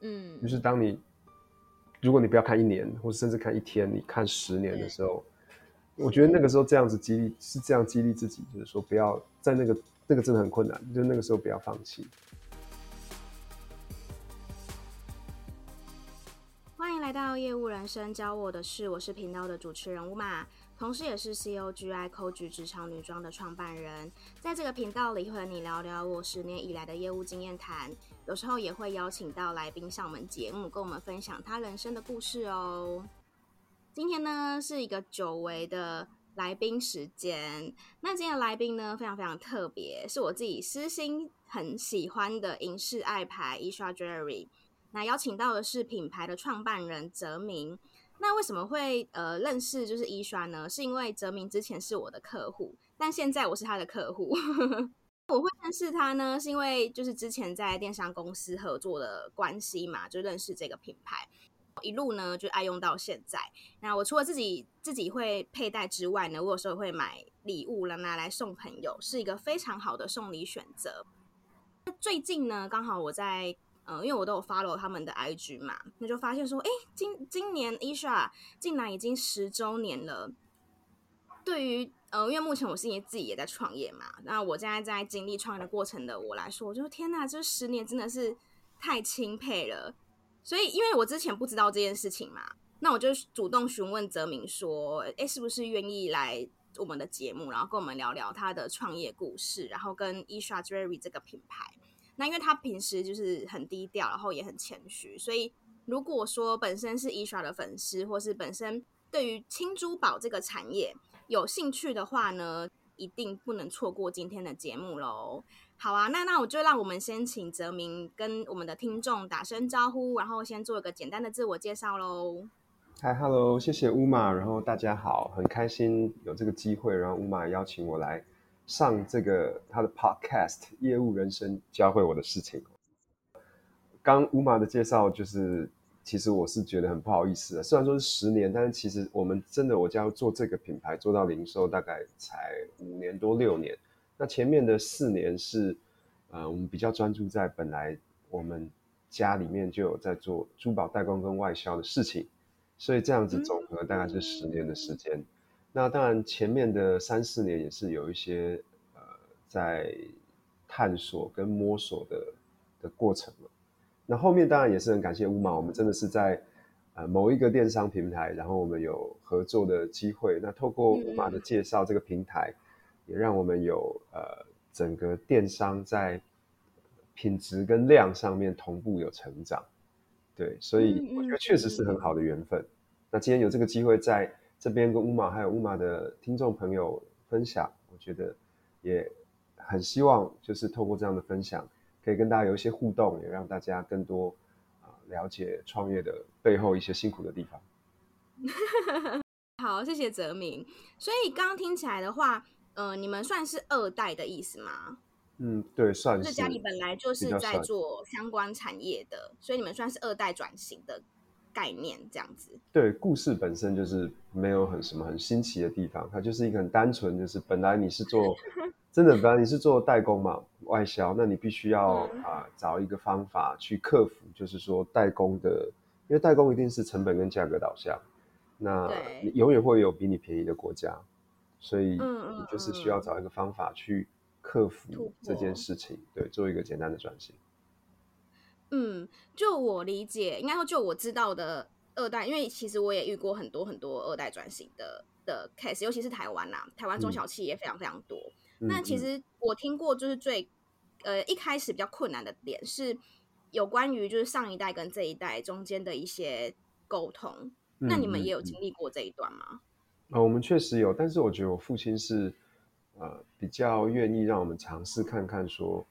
嗯，就是当你如果你不要看一年，或者甚至看一天，你看十年的时候，我觉得那个时候这样子激励是这样激励自己，就是说不要在那个那个真的很困难，就那个时候不要放弃。欢迎来到业务人生教我的事，我是频道的主持人 Uma。同时，也是 COGI Coach 职场女装的创办人，在这个频道里会和你聊聊我十年以来的业务经验谈，有时候也会邀请到来宾上我们节目，跟我们分享他人生的故事哦。今天呢是一个久违的来宾时间，那今天的来宾呢非常非常特别，是我自己私心很喜欢的银饰爱牌 Esra Jewelry，那邀请到的是品牌的创办人泽明。那为什么会呃认识就是 Esra 呢？是因为泽明之前是我的客户，但现在我是他的客户。我会认识他呢，是因为就是之前在电商公司合作的关系嘛，就认识这个品牌，一路呢就爱用到现在。那我除了自己自己会佩戴之外呢，我有时候会买礼物了拿来送朋友，是一个非常好的送礼选择。最近呢，刚好我在。嗯，因为我都有 follow 他们的 IG 嘛，那就发现说，哎，今今年 Esra 竟然已经十周年了。对于呃，因为目前我是因为自己也在创业嘛，那我现在在经历创业的过程的我来说，我就天哪，这十年真的是太钦佩了。所以，因为我之前不知道这件事情嘛，那我就主动询问泽明说，哎，是不是愿意来我们的节目，然后跟我们聊聊他的创业故事，然后跟 Esra Jewelry 这个品牌。那因为他平时就是很低调，然后也很谦虚，所以如果说本身是 Esra 的粉丝，或是本身对于轻珠宝这个产业有兴趣的话呢，一定不能错过今天的节目喽。好啊，那那我就让我们先请泽明跟我们的听众打声招呼，然后先做一个简单的自我介绍喽。嗨，Hello，谢谢 Uma，然后大家好，很开心有这个机会，然后 Uma 邀请我来。上这个他的 podcast 业务人生教会我的事情。刚 Uma 的介绍就是，其实我是觉得很不好意思的。虽然说是十年，但是其实我们真的我家做这个品牌做到零售大概才五年多六年。那前面的四年是，呃，我们比较专注在本来我们家里面就有在做珠宝代工跟外销的事情，所以这样子总和大概是十年的时间。那当然，前面的三四年也是有一些呃在探索跟摸索的的过程了。那后面当然也是很感谢 Uma，我们真的是在呃某一个电商平台，然后我们有合作的机会。那透过 Uma 的介绍，这个平台也让我们有呃整个电商在品质跟量上面同步有成长。对，所以我觉得确实是很好的缘分。那今天有这个机会在。这边跟 Uma 还有 Uma 的听众朋友分享，我觉得也很希望，就是透过这样的分享，可以跟大家有一些互动，也让大家更多啊了解创业的背后一些辛苦的地方。好，谢谢泽明。所以刚刚听起来的话，呃，你们算是二代的意思吗？嗯，对，算是。就是家里本来就是在做相关产业的，所以你们算是二代转型的。概念这样子，对，故事本身就是没有很什么很新奇的地方，它就是一个很单纯，就是本来你是做真的，本来你是做代工嘛，外销，那你必须要啊、嗯。呃、找一个方法去克服，就是说代工的，因为代工一定是成本跟价格导向，那你永远会有比你便宜的国家，所以你就是需要找一个方法去克服这件事情，对，做一个简单的转型。嗯，就我理解，应该说就我知道的二代，因为其实我也遇过很多很多二代转型的的 case，尤其是台湾啦，台湾中小企业非常非常多。那、嗯、其实我听过，就是最呃一开始比较困难的点是有关于就是上一代跟这一代中间的一些沟通。嗯、那你们也有经历过这一段吗？啊、我们确实有，但是我觉得我父亲是呃比较愿意让我们尝试看看说。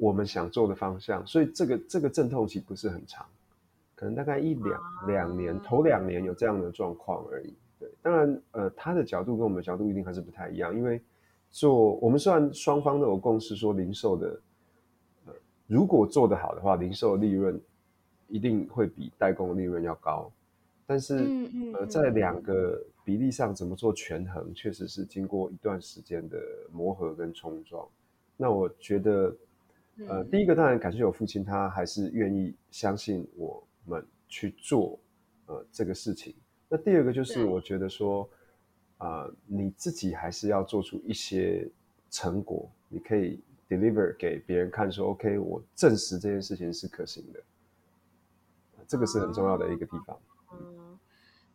我们想做的方向，所以这个这个阵痛期不是很长，可能大概一两两年，头两年有这样的状况而已。对，当然，呃，他的角度跟我们的角度一定还是不太一样，因为做我们虽然双方都有共识说零售的，呃，如果做得好的话，零售利润一定会比代工利润要高，但是呃，在两个比例上怎么做权衡，确实是经过一段时间的磨合跟冲撞。那我觉得。呃，第一个当然感谢我父亲，他还是愿意相信我们去做呃这个事情。那第二个就是我觉得说，啊、呃，你自己还是要做出一些成果，你可以 deliver 给别人看说，说 OK，我证实这件事情是可行的，这个是很重要的一个地方。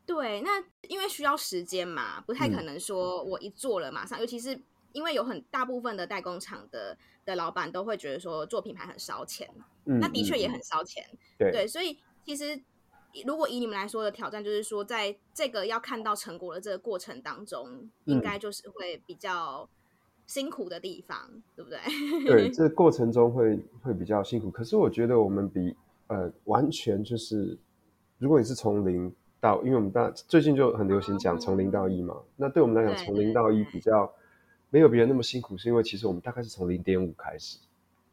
对，那因为需要时间嘛，不太可能说我一做了马上，嗯、尤其是。因为有很大部分的代工厂的的老板都会觉得说做品牌很烧钱，嗯，那的确也很烧钱，嗯、对对，所以其实如果以你们来说的挑战，就是说在这个要看到成果的这个过程当中，嗯、应该就是会比较辛苦的地方，对不对？对，这个过程中会会比较辛苦。可是我觉得我们比呃完全就是，如果你是从零到，因为我们大最近就很流行讲从零到一嘛，嗯、那对我们来讲从零到一比较。没有别人那么辛苦，是因为其实我们大概是从零点五开始，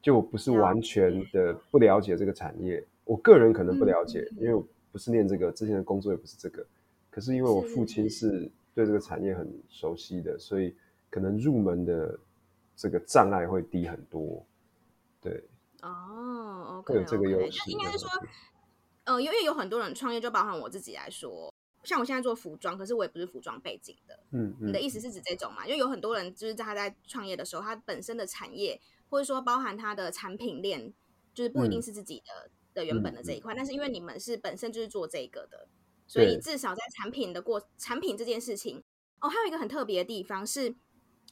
就我不是完全的不了解这个产业。我个人可能不了解，因为我不是念这个，之前的工作也不是这个。可是因为我父亲是对这个产业很熟悉的，所以可能入门的这个障碍会低很多。对，哦，会有这个优势。应该是说，呃，因为有很多人创业，就包含我自己来说。像我现在做服装，可是我也不是服装背景的。嗯，嗯，你的意思是指这种嘛？因为有很多人就是在他在创业的时候，他本身的产业或者说包含他的产品链，就是不一定是自己的、嗯、的原本的这一块。嗯、但是因为你们是本身就是做这个的，所以至少在产品的过产品这件事情哦，还有一个很特别的地方是，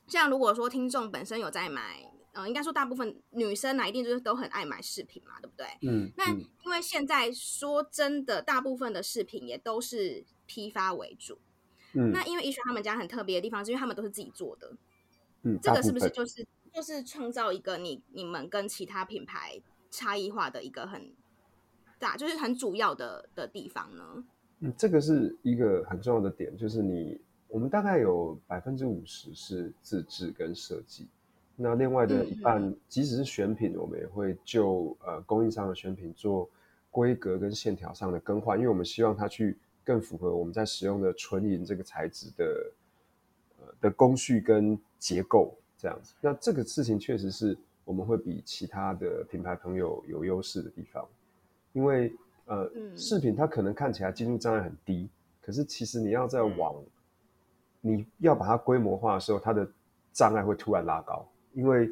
像如果说听众本身有在买。嗯、呃，应该说大部分女生呢，一定就是都很爱买饰品嘛，对不对？嗯。那因为现在说真的，大部分的饰品也都是批发为主。嗯。那因为 Esher 他们家很特别的地方，是因为他们都是自己做的。嗯。这个是不是就是就是创造一个你你们跟其他品牌差异化的一个很大，就是很主要的的地方呢？嗯，这个是一个很重要的点，就是你我们大概有百分之五十是自制跟设计。那另外的一半，嗯、即使是选品，我们也会就呃供应商的选品做规格跟线条上的更换，因为我们希望它去更符合我们在使用的纯银这个材质的呃的工序跟结构这样子。那这个事情确实是我们会比其他的品牌朋友有优势的地方，因为呃饰品它可能看起来进入障碍很低，可是其实你要在往你要把它规模化的时候，它的障碍会突然拉高。因为，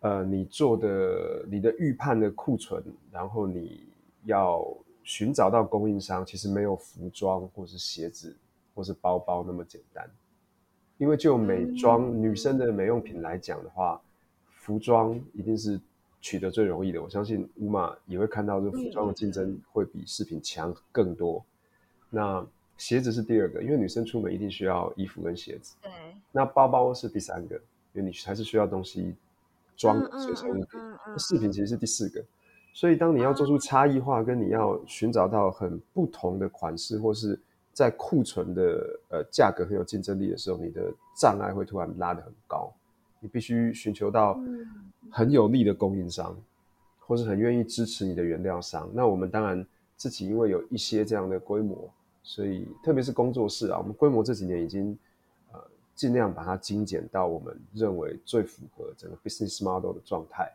呃，你做的你的预判的库存，然后你要寻找到供应商，其实没有服装或是鞋子或是包包那么简单。因为就美妆、嗯、女生的美用品来讲的话，服装一定是取得最容易的。我相信乌马也会看到，这服装的竞争会比饰品强更多。那鞋子是第二个，因为女生出门一定需要衣服跟鞋子。对。那包包是第三个。因为你还是需要东西装随身物品，饰品其实是第四个，所以当你要做出差异化，跟你要寻找到很不同的款式，或是在库存的呃价格很有竞争力的时候，你的障碍会突然拉得很高，你必须寻求到很有力的供应商，或是很愿意支持你的原料商。那我们当然自己因为有一些这样的规模，所以特别是工作室啊，我们规模这几年已经。尽量把它精简到我们认为最符合整个 business model 的状态，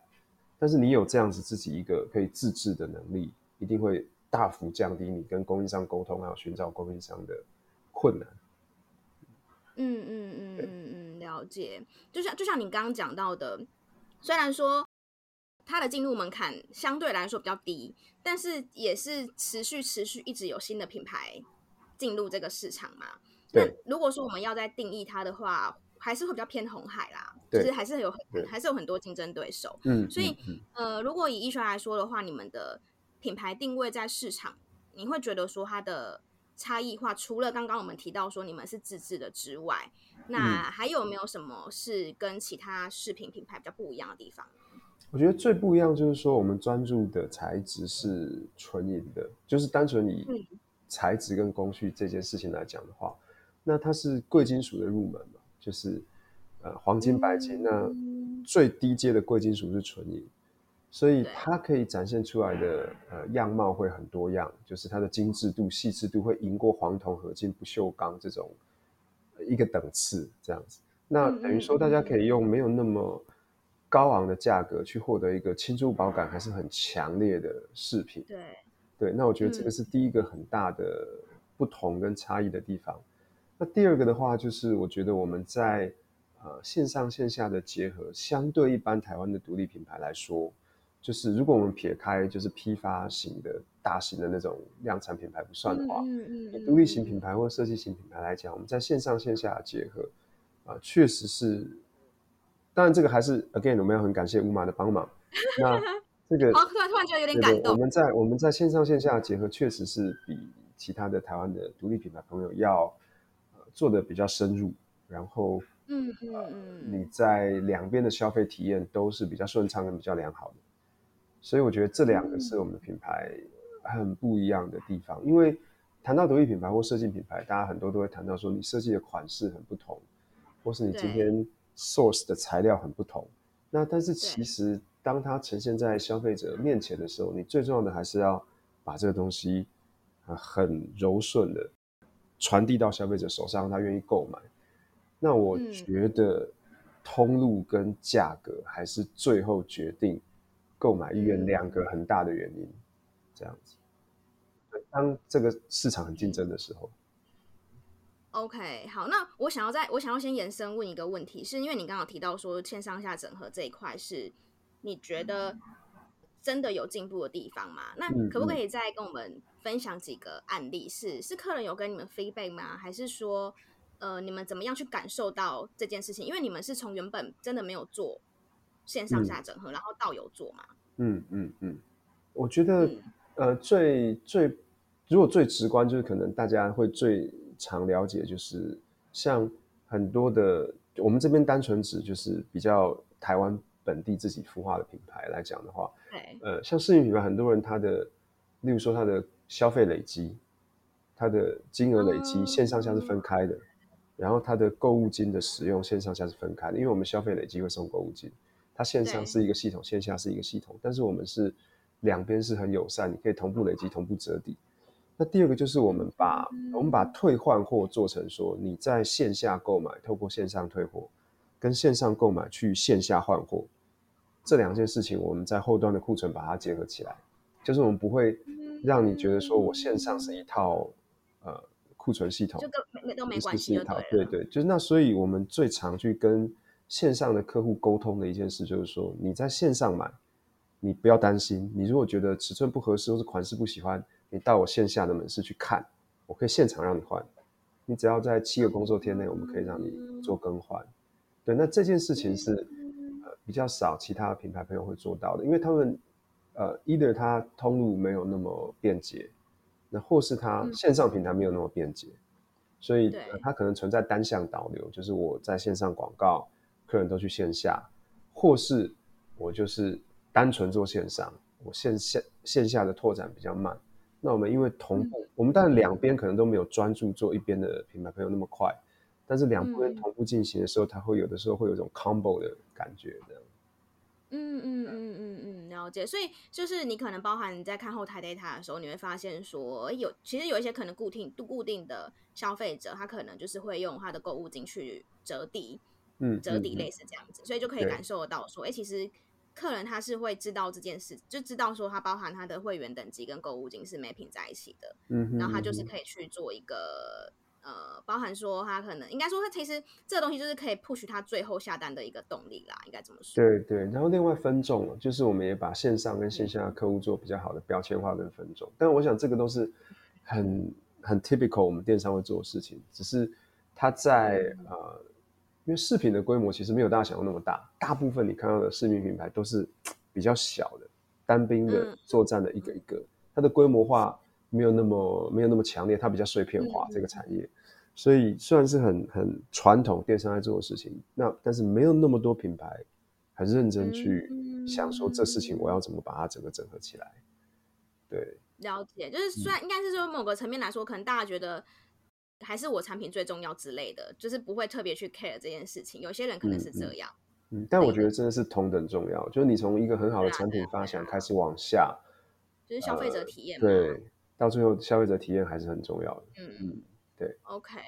但是你有这样子自己一个可以自制的能力，一定会大幅降低你跟供应商沟通还有寻找供应商的困难。嗯嗯嗯嗯嗯，了解。就像就像你刚刚讲到的，虽然说它的进入门槛相对来说比较低，但是也是持续持续一直有新的品牌进入这个市场嘛。那如果说我们要再定义它的话，还是会比较偏红海啦，对就是还是有很还是有很多竞争对手。嗯，所以呃，如果以 Esher 来说的话，你们的品牌定位在市场，你会觉得说它的差异化，除了刚刚我们提到说你们是自制的之外，那还有没有什么是跟其他饰品品牌比较不一样的地方？我觉得最不一样就是说，我们专注的材质是纯银的，就是单纯以材质跟工序这件事情来讲的话。那它是贵金属的入门嘛，就是呃黄金、白金。那最低阶的贵金属是纯银，所以它可以展现出来的呃样貌会很多样，就是它的精致度、细致度会赢过黄铜、合金、不锈钢这种一个等次这样子。那等于说大家可以用没有那么高昂的价格去获得一个轻珠宝感还是很强烈的饰品。对对，那我觉得这个是第一个很大的不同跟差异的地方。嗯、那第二个的话，就是我觉得我们在呃线上线下的结合，相对一般台湾的独立品牌来说，就是如果我们撇开就是批发型的大型的那种量产品牌不算的话，嗯嗯独立型品牌或设计型品牌来讲，我们在线上线下的结合。啊，确实是，当然这个还是 again，我们要很感谢乌马的帮忙。那 这个突然突然觉得有点感动。我们在我们在线上线下结合，确实是比其他的台湾的独立品牌朋友要、呃、做的比较深入。然后，嗯嗯嗯，你在两边的消费体验都是比较顺畅跟比较良好的。所以我觉得这两个是我们的品牌很不一样的地方。嗯、因为谈到独立品牌或设计品牌，大家很多都会谈到说，你设计的款式很不同。或是你今天 source 的材料很不同，那但是其实当它呈现在消费者面前的时候，你最重要的还是要把这个东西很柔顺的传递到消费者手上，让他愿意购买。那我觉得通路跟价格还是最后决定购买意愿两个很大的原因。这样子，当这个市场很竞争的时候。OK，好，那我想要在我想要先延伸问一个问题，是因为你刚刚有提到说线上下整合这一块是你觉得真的有进步的地方吗？那可不可以再跟我们分享几个案例？是是客人有跟你们 feedback 吗？还是说呃你们怎么样去感受到这件事情？因为你们是从原本真的没有做线上下整合，嗯、然后到有做嘛？嗯嗯嗯，我觉得、嗯、呃最最如果最直观就是可能大家会最。常了解就是像很多的，我们这边单纯指就是比较台湾本地自己孵化的品牌来讲的话，对，呃，像饰品品牌，很多人他的，例如说他的消费累积，他的金额累积线上下是分开的，然后他的购物金的使用线上下是分开的，因为我们消费累积会送购物金，它线上是一个系统，线下是一个系统，但是我们是两边是很友善，你可以同步累积，同步折抵。那第二个就是我们把、嗯、我们把退换货做成说，你在线下购买，透过线上退货，跟线上购买去线下换货，这两件事情我们在后端的库存把它结合起来，就是我们不会让你觉得说我线上是一套呃库存系统，就跟都没关系，是一套对对，就是那所以我们最常去跟线上的客户沟通的一件事就是说，你在线上买，你不要担心，你如果觉得尺寸不合适或是款式不喜欢。你到我线下的门市去看，我可以现场让你换。你只要在七个工作天内，我们可以让你做更换。对，那这件事情是呃比较少其他品牌朋友会做到的，因为他们呃，either 他通路没有那么便捷，那或是他线上平台没有那么便捷，所以它可能存在单向导流，就是我在线上广告，客人都去线下，或是我就是单纯做线上，我线下线下的拓展比较慢。那我们因为同步，我们当然两边可能都没有专注做一边的品牌朋友那么快，但是两边同步进行的时候，它会有的时候会有一种 combo 的感觉，这样。嗯嗯嗯嗯嗯，了解。所以就是你可能包含你在看后台 data 的时候，你会发现说有其实有一些可能固定固定的消费者，他可能就是会用他的购物金去折抵，嗯，折抵类似这样子，嗯、所以就可以感受得到说，哎对，其实。客人他是会知道这件事，就知道说他包含他的会员等级跟购物金是 mapping 在一起的，嗯哼，然后他就是可以去做一个呃，包含说他可能应该说他其实这个东西就是可以 push 他最后下单的一个动力啦，应该这么说。对对，然后另外分众就是我们也把线上跟线下的客户做比较好的标签化跟分众，但我想这个都是很很 typical 我们电商会做的事情，只是他在、嗯、呃。因为饰品的规模其实没有大家想象那么大，大部分你看到的饰品品牌都是比较小的，单兵的作战的一个一个，它的规模化没有那么没有那么强烈，它比较碎片化这个产业，所以虽然是很很传统电商在做的事情，那但是没有那么多品牌很认真去想说这事情我要怎么把它整个整合起来。对，了解，就是虽然应该是说某个层面来说，可能大家觉得。还是我产品最重要之类的，就是不会特别去 care 这件事情。有些人可能是这样，嗯，嗯，但我觉得真的是同等重要。就是你从一个很好的产品发想开始往下，就是消费者体验、呃，对，到最后消费者体验还是很重要的。嗯嗯，对。OK，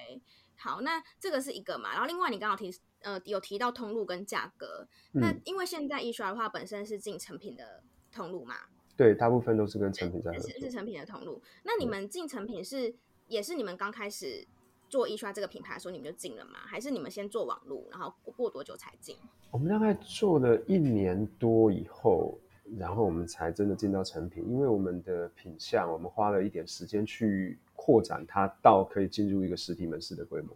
好，那这个是一个嘛，然后另外你刚刚提呃有提到通路跟价格，嗯、那因为现在 e-Shop 的话本身是进成品的通路嘛，对，大部分都是跟成品在合作，是，是成品的通路。那你们进成品是、嗯、也是你们刚开始做 e-Shop 这个品牌的时候你们就进了吗？还是你们先做网络，然后过多久才进？我们大概做了一年多以后，然后我们才真的进到成品，因为我们的品相，我们花了一点时间去。扩展它到可以进入一个实体门市的规模，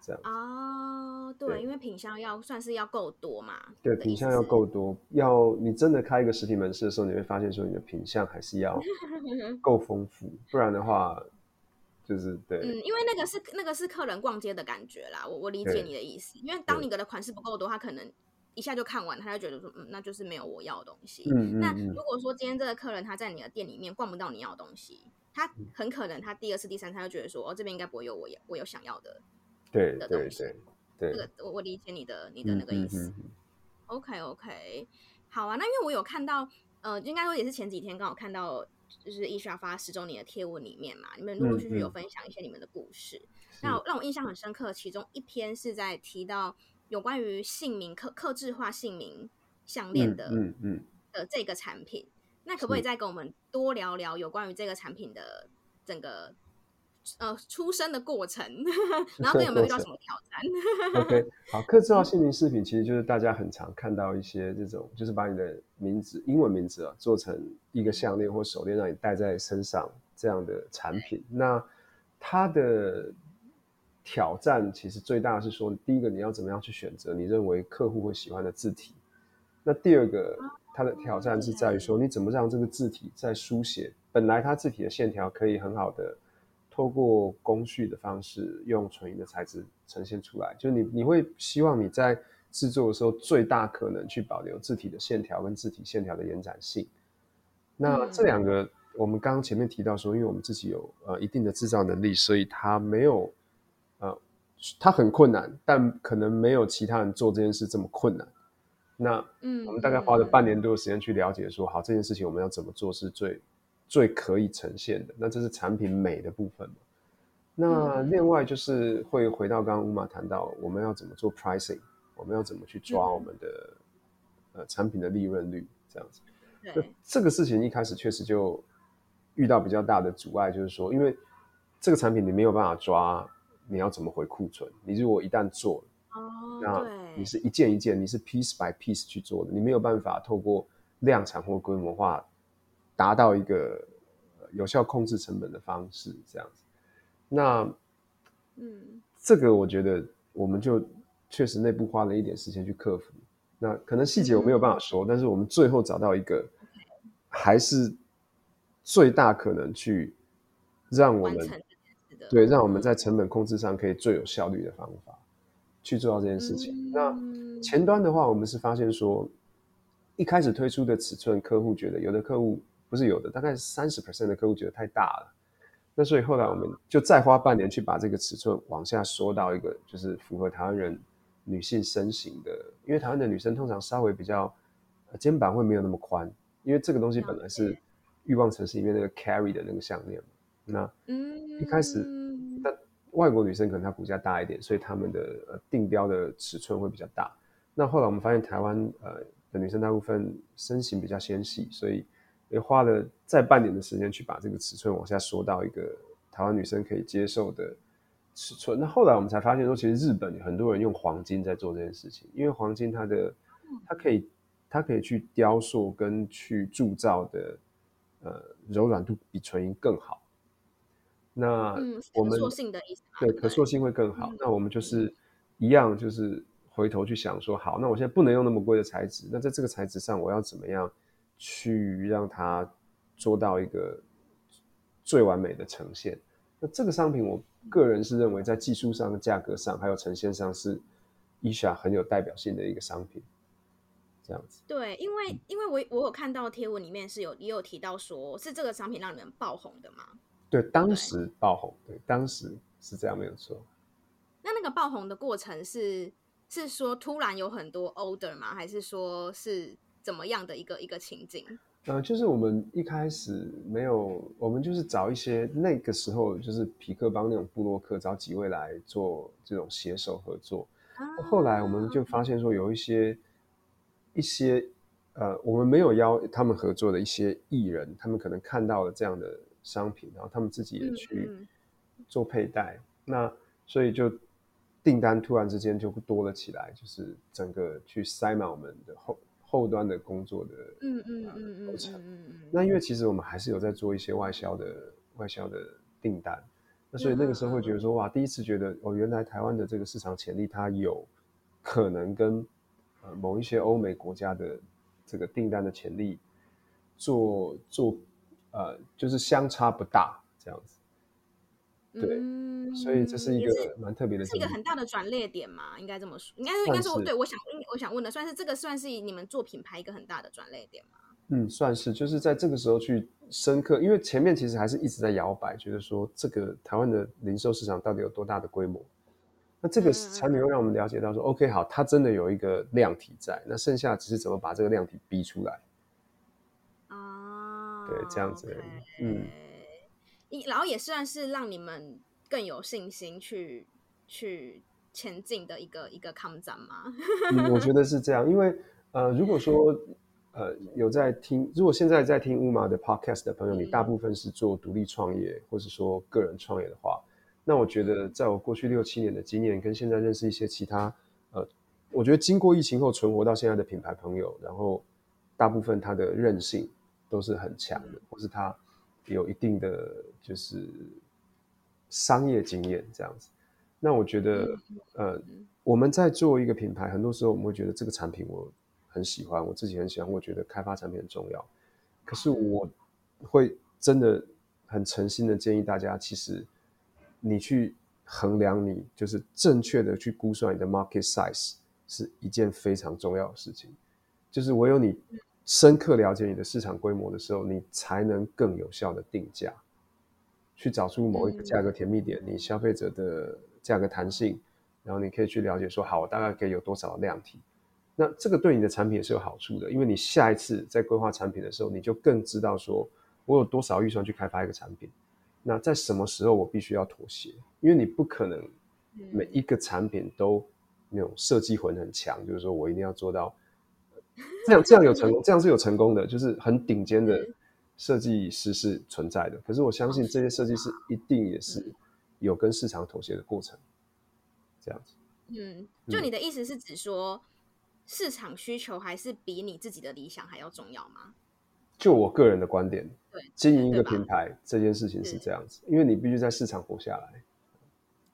这样哦，对，对，因为品相要算是要够多嘛，对，品相要够多，要你真的开一个实体门市的时候，你会发现说你的品相还是要 够丰富，不然的话就是对，嗯，因为那个是那个是客人逛街的感觉啦，我我理解你的意思，因为当你的款式不够多，他可能一下就看完，他就觉得说，嗯，那就是没有我要的东西。嗯，那如果说今天这个客人他在你的店里面逛不到你要的东西。他很可能，他第二次、第三次他就觉得说，哦，这边应该不会有我我有想要的，对的东西。对，这个我我理解你的你的那个意思。OK OK，好啊。那因为我有看到，呃，应该说也是前几天刚好看到，就是 e-Shop 发十周年的贴文里面嘛，你们陆陆续续有分享一些你们的故事。嗯嗯、那让我印象很深刻，其中一篇是在提到有关于姓名刻刻制化姓名项链的，嗯嗯的这个产品。那可不可以再跟我们多聊聊有关于这个产品的整个呃出生的过程，然后有没有遇到什么挑战？OK，好，客制化姓名饰品其实就是大家很常看到一些这种，就是把你的名字英文名字啊做成一个项链或手链，让你戴在身上这样的产品。那它的挑战其实最大的是说，第一个你要怎么样去选择你认为客户会喜欢的字体，那第二个。它的挑战是在于说，你怎么让这个字体在书写本来它字体的线条可以很好的透过工序的方式，用纯银的材质呈现出来。就你你会希望你在制作的时候，最大可能去保留字体的线条跟字体线条的延展性。那这两个，我们刚刚前面提到说，因为我们自己有呃一定的制造能力，所以它没有呃它很困难，但可能没有其他人做这件事这么困难。那，嗯，我们大概花了半年多的时间去了解，说好这件事情我们要怎么做是最最可以呈现的。那这是产品美的部分嘛。那另外就是会回到刚刚 Uma 谈到，我们要怎么做 pricing，我们要怎么去抓我们的、嗯、呃产品的利润率这样子。对，这个事情一开始确实就遇到比较大的阻碍，就是说，因为这个产品你没有办法抓，你要怎么回库存？你如果一旦做了。哦，那你是一件一件，你是 piece by piece 去做的，你没有办法透过量产或规模化达到一个有效控制成本的方式，这样子。那，嗯，这个我觉得我们就确实内部花了一点时间去克服。那可能细节我没有办法说，嗯，但是我们最后找到一个还是最大可能去让我们对，让我们在成本控制上可以最有效率的方法。去做到这件事情。嗯。那前端的话，我们是发现说，一开始推出的尺寸，客户觉得有的客户不是有的，大概三十 percent 的客户觉得太大了。那所以后来我们就再花半年去把这个尺寸往下缩到一个就是符合台湾人女性身形的，因为台湾的女生通常稍微比较肩膀会没有那么宽，因为这个东西本来是欲望城市里面那个 carry 的那个项链嘛。那一开始，但外国女生可能她骨架大一点，所以她们的呃定标的尺寸会比较大。那后来我们发现台湾呃的女生大部分身形比较纤细，所以也花了再半年的时间去把这个尺寸往下缩到一个台湾女生可以接受的尺寸。那后来我们才发现说，其实日本很多人用黄金在做这件事情，因为黄金它的它可以它可以去雕塑跟去铸造的呃柔软度比纯银更好。那我们、嗯、可塑性的意思对，可塑性会更好。嗯、那我们就是一样，就是回头去想说，好，那我现在不能用那么贵的材质，那在这个材质上，我要怎么样去让它做到一个最完美的呈现？那这个商品，我个人是认为在技术上、价格上还有呈现上是 e-Shop 很有代表性的一个商品。这样子。对，因为因为我我有看到贴文里面是有也有提到说，是这个商品让你们爆红的吗？对，当时爆红，对，对，当时是这样，没有错。那那个爆红的过程是是说突然有很多 order 吗？还是说是怎么样的一个一个情景？呃，就是我们一开始没有，我们就是找一些那个时候就是皮克帮那种部落客，找几位来做这种携手合作。啊、后来我们就发现说，有一些一些呃，我们没有邀他们合作的一些艺人，他们可能看到了这样的商品，然后他们自己也去做佩戴，嗯嗯、那所以就订单突然之间就多了起来，就是整个去塞满我们的后。后端的工作的嗯嗯嗯嗯流程，那因为其实我们还是有在做一些外销的外销的订单，那所以那个时候会觉得说哇，第一次觉得哦，原来台湾的这个市场潜力，它有可能跟呃某一些欧美国家的这个订单的潜力做做呃就是相差不大这样子。对，嗯、所以这是一个蛮特别的，是一个很大的转捩点嘛，应该这么说，应该是应该说，对，我想我想问的，算是这个算是你们做品牌一个很大的转捩点吗？嗯，算是，就是在这个时候去深刻，因为前面其实还是一直在摇摆，觉得说这个台湾的零售市场到底有多大的规模，那这个产品又让我们了解到说、嗯、，OK，好，它真的有一个量体在，那剩下只是怎么把这个量体逼出来啊？对，这样子.嗯。然后也算是让你们更有信心去去前进的一个一个抗战嘛。嗯，我觉得是这样，因为呃，如果说呃有在听，如果现在在听乌马的 podcast 的朋友，你大部分是做独立创业或是说个人创业的话，那我觉得在我过去六七年的经验，跟现在认识一些其他呃，我觉得经过疫情后存活到现在的品牌朋友，然后大部分他的韧性都是很强的，或是他。有一定的就是商业经验这样子，那我觉得，呃，我们在做一个品牌，很多时候我们会觉得这个产品我很喜欢，我自己很喜欢，我觉得开发产品很重要。可是我会真的很诚心的建议大家，其实你去衡量你就是正确的去估算你的 market size 是一件非常重要的事情，就是唯有你。深刻了解你的市场规模的时候，你才能更有效的定价，去找出某一个价格甜蜜点，你消费者的价格弹性，然后你可以去了解说，好，我大概可以有多少量体，那这个对你的产品也是有好处的，因为你下一次在规划产品的时候，你就更知道说我有多少预算去开发一个产品，那在什么时候我必须要妥协，因为你不可能每一个产品都那种设计魂很强，就是说我一定要做到。这样这样有成功，这样是有成功的，就是很顶尖的设计师是存在的。可是我相信这些设计师一定也是有跟市场妥协的过程，这样子。嗯，就你的意思是指说，市场需求还是比你自己的理想还要重要吗？就我个人的观点，对，经营一个平台这件事情是这样子，因为你必须在市场活下来。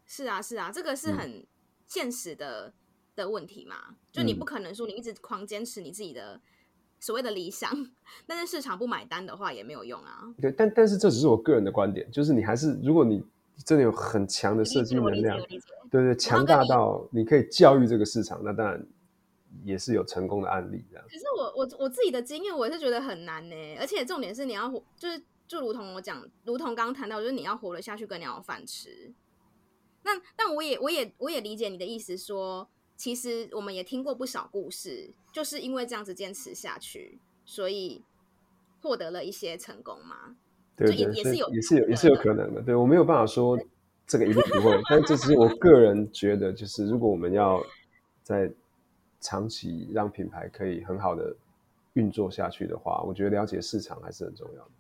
是啊，是啊，这个是很现实的。嗯的问题嘛，就你不可能说你一直狂坚持你自己的所谓的理想，嗯，但是市场不买单的话也没有用啊。对，但但是这只是我个人的观点，就是你还是如果你真的有很强的设计能量，对对，强大到你可以教育这个市场，那当然也是有成功的案例这样。可是我我我自己的经验，我是觉得很难呢，而且重点是你要活，就是就如同我讲，如同刚刚谈到，就是你要活得下去，跟你要有饭吃。那但我也我也我也理解你的意思说。其实我们也听过不少故事，就是因为这样子坚持下去，所以获得了一些成功嘛。对，对，也是有，也是有，也是有可能的。对，我没有办法说这个一定不会，但这只是我个人觉得，就是如果我们要在长期让品牌可以很好的运作下去的话，我觉得了解市场还是很重要的。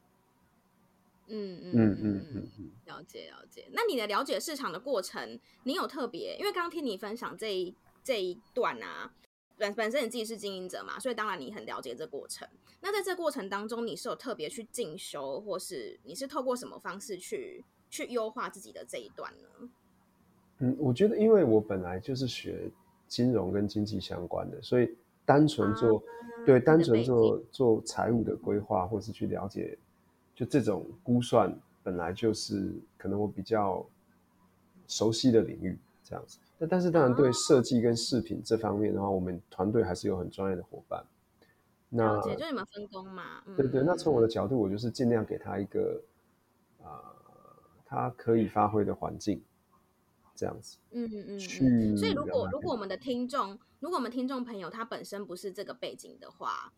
嗯嗯嗯嗯嗯嗯，了解了解。那你的了解市场的过程，你有特别？因为刚刚听你分享这一。这一段啊，本本身你自己是经营者嘛，所以当然你很了解这过程。那在这过程当中，你是有特别去进修，或是你是透过什么方式去去优化自己的这一段呢？嗯，我觉得因为我本来就是学金融跟经济相关的，所以单纯做、啊、对单纯做做财务的规划，或是去了解就这种估算，本来就是可能我比较熟悉的领域，这样子。那但是当然，对设计跟饰品这方面的话，我们团队还是有很专业的伙伴。那解就你们分工嘛？对对。那从我的角度，我就是尽量给他一个啊、呃，他可以发挥的环境，这样子。嗯嗯嗯。去。所以如果如果我们的听众，如果我们听众朋友他本身不是这个背景的话，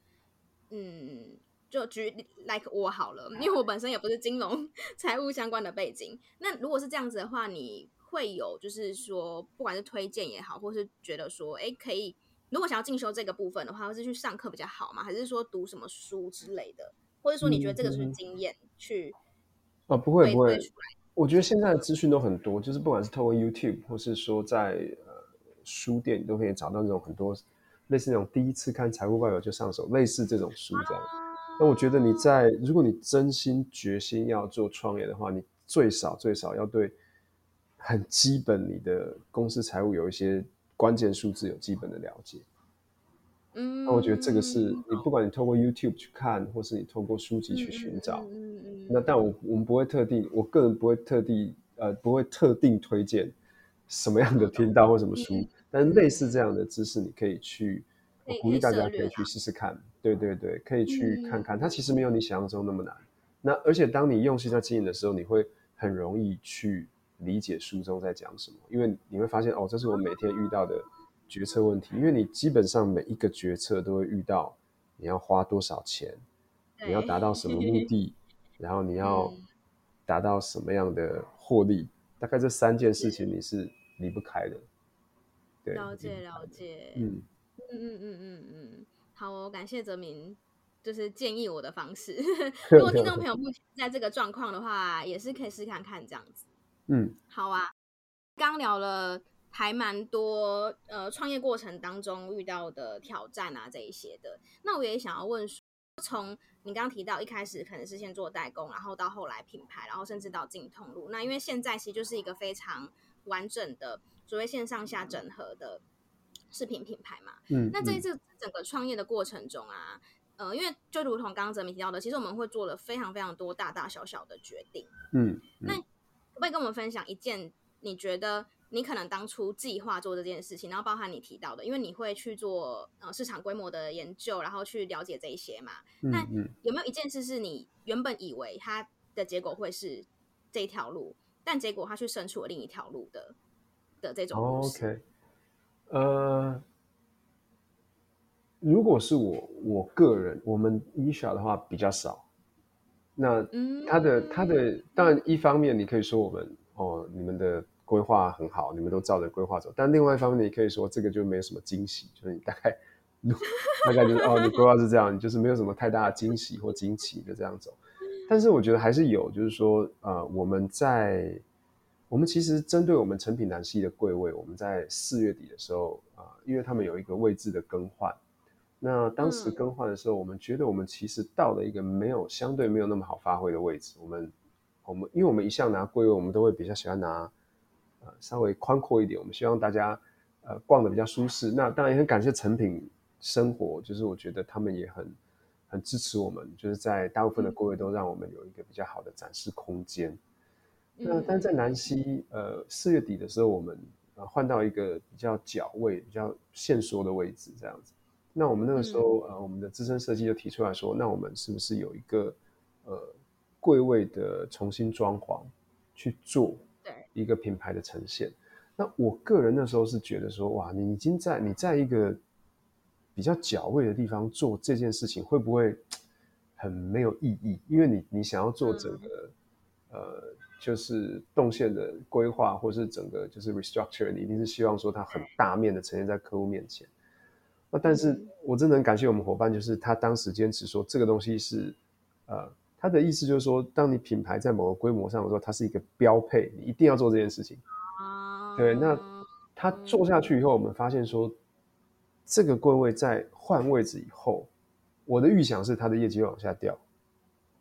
嗯，就举 like 我好了，因为我本身也不是金融 财务相关的背景。那如果是这样子的话，你会有就是说，不管是推荐也好，或是觉得说，哎，可以，如果想要进修这个部分的话，或是去上课比较好吗？还是说读什么书之类的？或者说你觉得这个是经验去？啊，不会不会，我觉得现在的资讯都很多，就是不管是透过 YouTube，或是说在呃书店，你都可以找到那种很多类似那种第一次看财务报表就上手，类似这种书这样。那我觉得你在，如果你真心决心要做创业的话，你最少最少要对很基本你的公司财务有一些关键数字有基本的了解。嗯，那我觉得这个是你不管你透过 YouTube 去看，或是你透过书籍去寻找。嗯嗯。那但我我们不会特地，我个人不会特地呃不会特定推荐什么样的频道或什么书，但是类似这样的知识你可以去。我鼓励大家可以去试试看，对对对，可以去看看，它其实没有你想象中那么难。那而且当你用心在经营的时候，你会很容易去理解书中在讲什么，因为你会发现哦，这是我每天遇到的决策问题。因为你基本上每一个决策都会遇到，你要花多少钱，你要达到什么目的，然后你要达到什么样的获利，大概这三件事情你是离不开的。对，了解了解，嗯。嗯嗯嗯嗯嗯，好哦，感谢泽明，就是建议我的方式。如果听众朋友 目前在这个状况的话，也是可以试看看这样子。嗯，好啊。刚聊了还蛮多，呃，创业过程当中遇到的挑战啊，这一些的。那我也想要问说，从你刚刚提到一开始可能是先做代工，然后到后来品牌，然后甚至到进通路。那因为现在其实就是一个非常完整的所谓线上下整合的。视频品牌嘛，嗯，那这一次整个创业的过程中啊，嗯、呃，因为就如同刚刚泽明提到的，其实我们会做了非常非常多大大小小的决定，嗯，嗯，那可不可以跟我们分享一件你觉得你可能当初计划做这件事情，然后包含你提到的，因为你会去做呃市场规模的研究，然后去了解这一些嘛，嗯，那有没有一件事是你原本以为它的结果会是这一条路，但结果它却身处了另一条路的的这种故事？哦 okay. 呃，如果是我我个人，我们 Esha 的话比较少。那他的他的，当然一方面你可以说我们哦，你们的规划很好，你们都照着规划走。但另外一方面，你可以说这个就没有什么惊喜，就是你大概 大概就是哦，你规划是这样，你就是没有什么太大的惊喜或惊奇的这样走。但是我觉得还是有，就是说呃，我们在。我们其实针对我们成品南西的柜位，我们在四月底的时候啊、呃，因为他们有一个位置的更换，那当时更换的时候，我们觉得我们其实到了一个没有相对没有那么好发挥的位置。我们我们因为我们一向拿柜位，我们都会比较喜欢拿呃稍微宽阔一点，我们希望大家呃逛的比较舒适。那当然也很感谢成品生活，就是我觉得他们也很很支持我们，就是在大部分的柜位都让我们有一个比较好的展示空间。那但在南溪，呃，四月底的时候，我们呃换到一个比较角位、比较限缩的位置，这样子。那我们那个时候，呃，我们的资深设计就提出来说，那我们是不是有一个呃柜位的重新装潢去做一个品牌的呈现？那我个人那时候是觉得说，哇，你已经在你在一个比较角位的地方做这件事情，会不会很没有意义？因为你你想要做整个、嗯、呃。就是动线的规划，或是整个就是 restructure，你一定是希望说它很大面的呈现在客户面前。那但是我真的很感谢我们伙伴，就是他当时坚持说这个东西是，呃，他的意思就是说，当你品牌在某个规模上的时候，它是一个标配，你一定要做这件事情。对，那他做下去以后，我们发现说，这个柜位在换位置以后，我的预想是它的业绩会往下掉。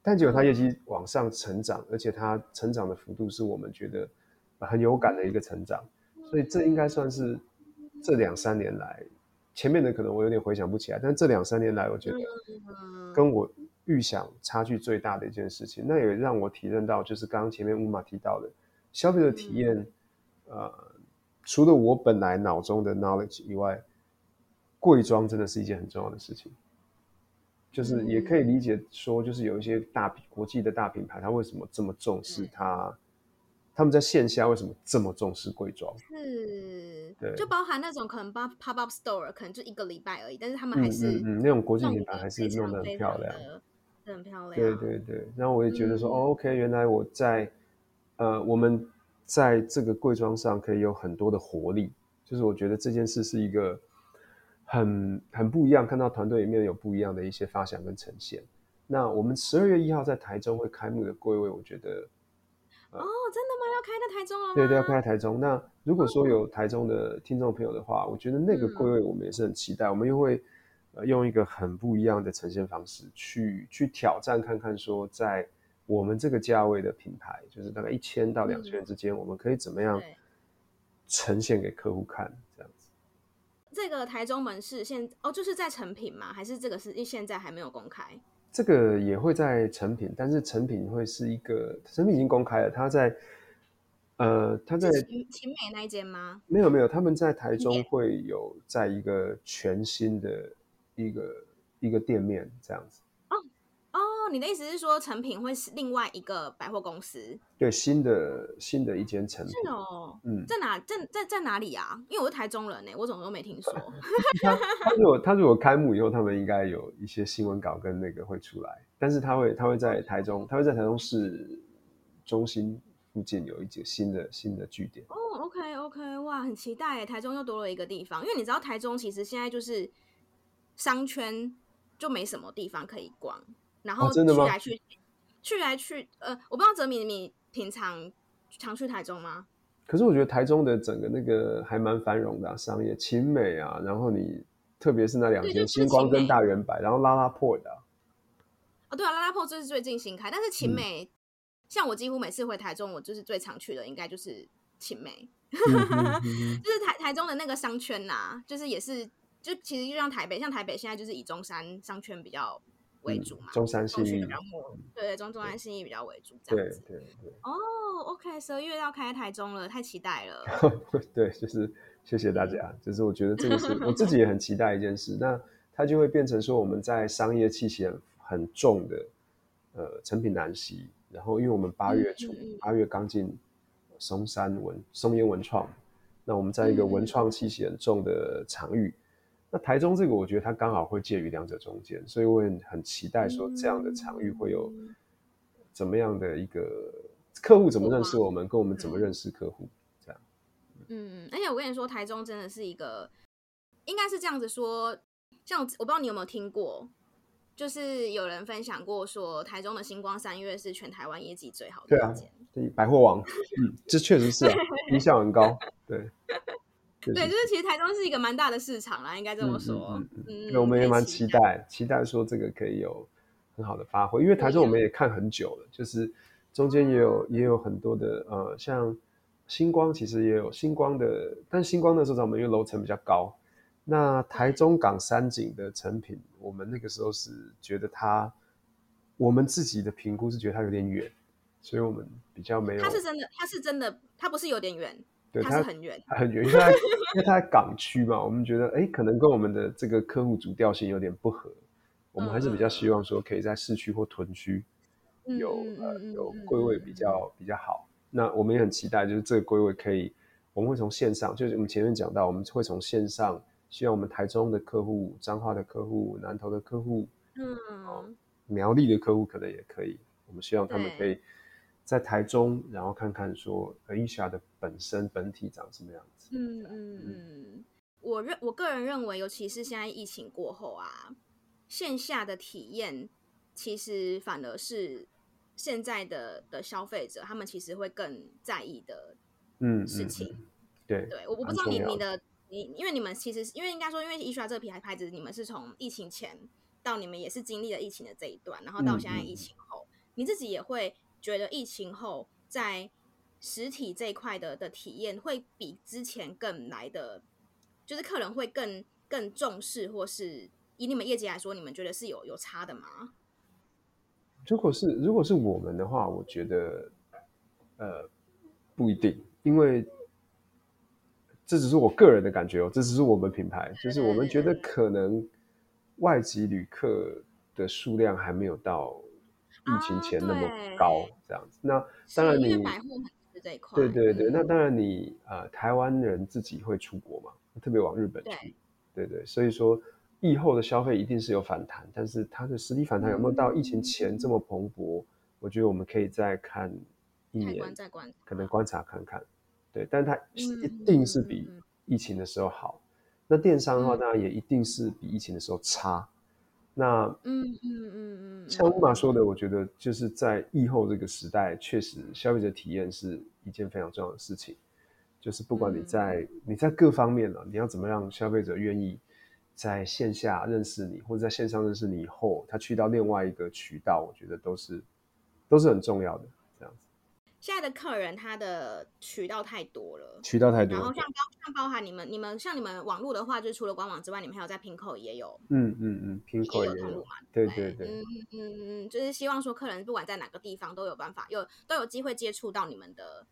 但结果它业绩往上成长，而且它成长的幅度是我们觉得很有感的一个成长，所以这应该算是这两三年来，前面的可能我有点回想不起来，但这两三年来，我觉得跟我预想差距最大的一件事情，那也让我体认到，就是刚刚前面乌马提到的消费者体验，呃，除了我本来脑中的 knowledge 以外，柜装真的是一件很重要的事情。就是也可以理解说，就是有一些大品国际的大品牌，它为什么这么重视它？他们在线下为什么这么重视贵装？是，对，就包含那种可能 pop pop up store，可能就一个礼拜而已，但是他们还是嗯嗯，嗯，那种国际品牌还是弄得很漂亮。很漂亮。对对对，然后我也觉得说，嗯、哦，OK，原来我在呃，我们在这个柜装上可以有很多的活力，就是我觉得这件事是一个很很不一样，看到团队里面有不一样的一些发想跟呈现。那我们十二月一号在台中会开幕的柜位，我觉得。哦，真的吗？要开在台中了吗？对对，要开在台中。那如果说有台中的听众朋友的话，哦、我觉得那个柜位我们也是很期待。嗯、我们又会呃用一个很不一样的呈现方式去去挑战看看，说在我们这个价位的品牌，就是大概一千到两千之间，嗯、我们可以怎么样呈现给客户看？这样子。这个台中门市现哦，就是在成品吗？还是这个是现在还没有公开？这个也会在成品，但是成品会是一个成品已经公开了，他在呃他在秦美那一间吗？没有没有，他们在台中会有在一个全新的一个一个店面这样子。哦，你的意思是说成品会是另外一个百货公司？对，新的新的一间成品。是哦，嗯，在哪在在在哪里啊？因为我是台中人呢，我怎么都没听说。他他如果他如果开幕以后，他们应该有一些新闻稿跟那个会出来，但是他会他会在台中，他会在台中市中心附近有一间新的新的据点。哦，OK OK，哇，很期待，台中又多了一个地方，因为你知道台中其实现在就是商圈就没什么地方可以逛。然后去来去、哦、去来去，呃，我不知道哲米，你平常常去台中吗？可是我觉得台中的整个那个还蛮繁荣的、啊、商业，勤美啊，然后你特别是那两间星光跟大圆百，然后拉拉破的、啊。哦，对啊，拉拉破就是最近新开，但是勤美，嗯、像我几乎每次回台中，我就是最常去的应该就是勤美，就是台台中的那个商圈呐、啊，就是也是就其实就像台北，像台北现在就是以中山商圈比较。为主嘛，中山信义比较对，中中山信义比较为主，这样子。对对对。哦，OK，十二月要开台中了，太期待了。对，就是谢谢大家，就是我觉得这个是 我自己也很期待一件事。那它就会变成说，我们在商业气息很很重的呃成品南西，然后因为我们八月初八月刚进松山文松烟文创，那我们在一个文创气息很重的场域。那台中这个，我觉得它刚好会介于两者中间，所以我也很期待说这样的场域会有怎么样的一个客户怎么认识我们，跟我们怎么认识客户，这样。嗯，而且我跟你说，台中真的是一个，应该是这样子说，像我不知道你有没有听过，就是有人分享过说，台中的星光三月是全台湾业绩最好的一间，对啊，百货王，嗯，这确实是啊，影响很高，对。对，就是其实台中是一个蛮大的市场啦，应该这么说。嗯，我们也蛮期待，期待说这个可以有很好的发挥，因为台中我们也看很久了，就是中间也有也有很多的呃，像星光其实也有星光的，但星光的时候我们因为楼层比较高，那台中港三景的成品，我们那个时候是觉得它，我们自己的评估是觉得它有点远，所以我们比较没有。它是真的，它是真的，它不是有点远。对，它是很远，很远，因为它因为它在港区嘛，我们觉得哎，可能跟我们的这个客户主调性有点不合，我们还是比较希望说可以在市区或屯区有、嗯、呃有归位比较比较好。那我们也很期待，就是这个归位可以，我们会从线上，就是我们前面讲到，我们会从线上，希望我们台中的客户、彰化的客户、南投的客户，嗯、呃，苗栗的客户可能也可以，我们希望他们可以。在台中，然后看看说 Aesha 的本身本体长什么样子。嗯嗯嗯，我认我个人认为，尤其是现在疫情过后啊，线下的体验其实反而是现在的的消费者他们其实会更在意的嗯事情。嗯嗯、对对，我我不知道你你的你，因为你们其实因为应该说，因为 Aesha 这个品牌牌子，你们是从疫情前到你们也是经历了疫情的这一段，然后到现在疫情后，你自己也会。觉得疫情后在实体这一块的的体验会比之前更来的，就是客人会更更重视，或是以你们业绩来说，你们觉得是有有差的吗？如果是如果是我们的话，我觉得呃不一定，因为这只是我个人的感觉哦，这只是我们品牌，就是我们觉得可能外籍旅客的数量还没有到。疫情前那么高，这样子。那当然你对对对，那当然你呃台湾人自己会出国嘛，特别往日本去，对对。所以说疫后的消费一定是有反弹，但是它的实体反弹有没有到疫情前这么蓬勃？嗯、我觉得我们可以再看一年，再观可能观察看看。对，但它一定是比疫情的时候好。嗯、那电商的话，当然也一定是比疫情的时候差。那嗯嗯嗯嗯，像乌马说的，我觉得就是在疫后这个时代，确实消费者体验是一件非常重要的事情。就是不管你在、嗯、你在各方面呢，你要怎么让消费者愿意在线下认识你，或者在线上认识你以后，他去到另外一个渠道，我觉得都是都是很重要的。现在的客人他的渠道太多了，渠道太多。然后像包像包含你们你们像你们网络的话，就是除了官网之外，你们还有在 Pinkoi 也有，嗯嗯嗯，Pinkoi 也有通路嘛？对对对，嗯嗯嗯，就是希望说客人不管在哪个地方都有办法有都有机会接触到你们的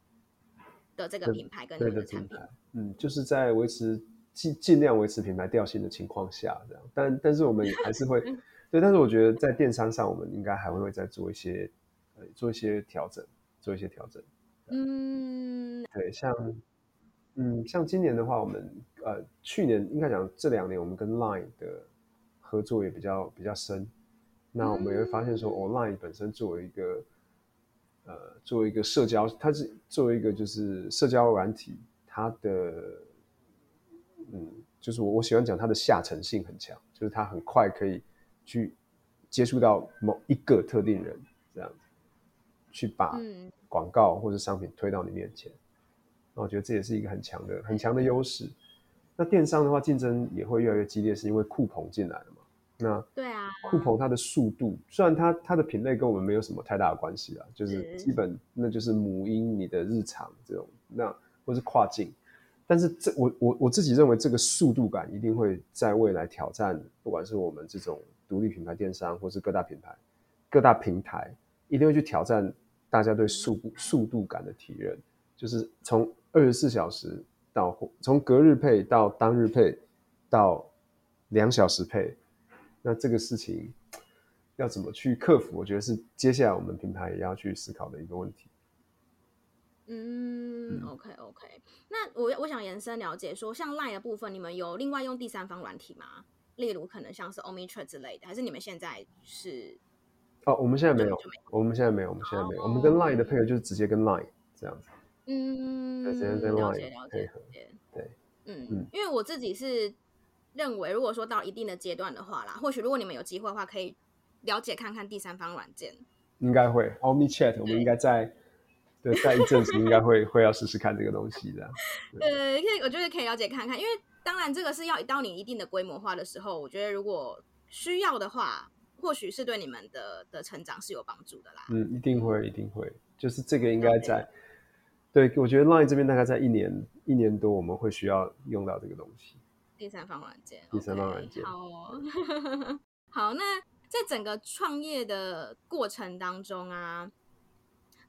的这个品牌跟你们的产品。嗯，就是在维持尽尽量维持品牌调性的情况下，这样。但但是我们也还是会 对，但是我觉得在电商上，我们应该还会再做一些呃做一些调整。做一些调整，嗯，对，像，嗯，像今年的话，我们呃，去年应该讲这两年，我们跟 Line 的合作也比较比较深。那我们也会发现说，哦，Line 本身作为一个，呃，作为一个社交，它是作为一个就是社交软体，它的，嗯，就是我我喜欢讲它的下沉性很强，就是它很快可以去接触到某一个特定人这样子。去把广告或者商品推到你面前，那我觉得这也是一个很强的、很强的优势。那电商的话，竞争也会越来越激烈，是因为酷鹏进来了嘛？那对啊，酷鹏它的速度，虽然它它的品类跟我们没有什么太大的关系啊，就是基本那就是母婴、你的日常这种，那或是跨境，但是这我我我自己认为这个速度感一定会在未来挑战，不管是我们这种独立品牌电商，或是各大品牌、各大平台，一定会去挑战。大家对速速度感的体验，就是从二十四小时到从隔日配到当日配到两小时配，那这个事情要怎么去克服？我觉得是接下来我们品牌也要去思考的一个问题。嗯，嗯，OK OK，那我我想延伸了解说，像 Line 的部分，你们有另外用第三方软体吗？例如可能像是 Omnichurch 之类的，还是你们现在是？哦，我们现在没有，我们现在没有，我们现在没有，我们跟 Line 的配合就是直接跟 Line 这样子，嗯，直接跟 Line 配合，对，嗯嗯，因为我自己是认为，如果说到一定的阶段的话啦，或许如果你们有机会的话，可以了解看看第三方软件，应该会 OmniChat，我们应该在对，在一阵子应该会会要试试看这个东西的，对，可以，我觉得可以了解看看，因为当然这个是要到你一定的规模化的时候，我觉得如果需要的话。或许是对你们的的成长是有帮助的啦。嗯，一定会，一定会。就是这个应该在.对，我觉得 Line 这边大概在一年一年多，我们会需要用到这个东西。第三方软件，第三方软件。Okay, 好哦，好。那在整个创业的过程当中啊，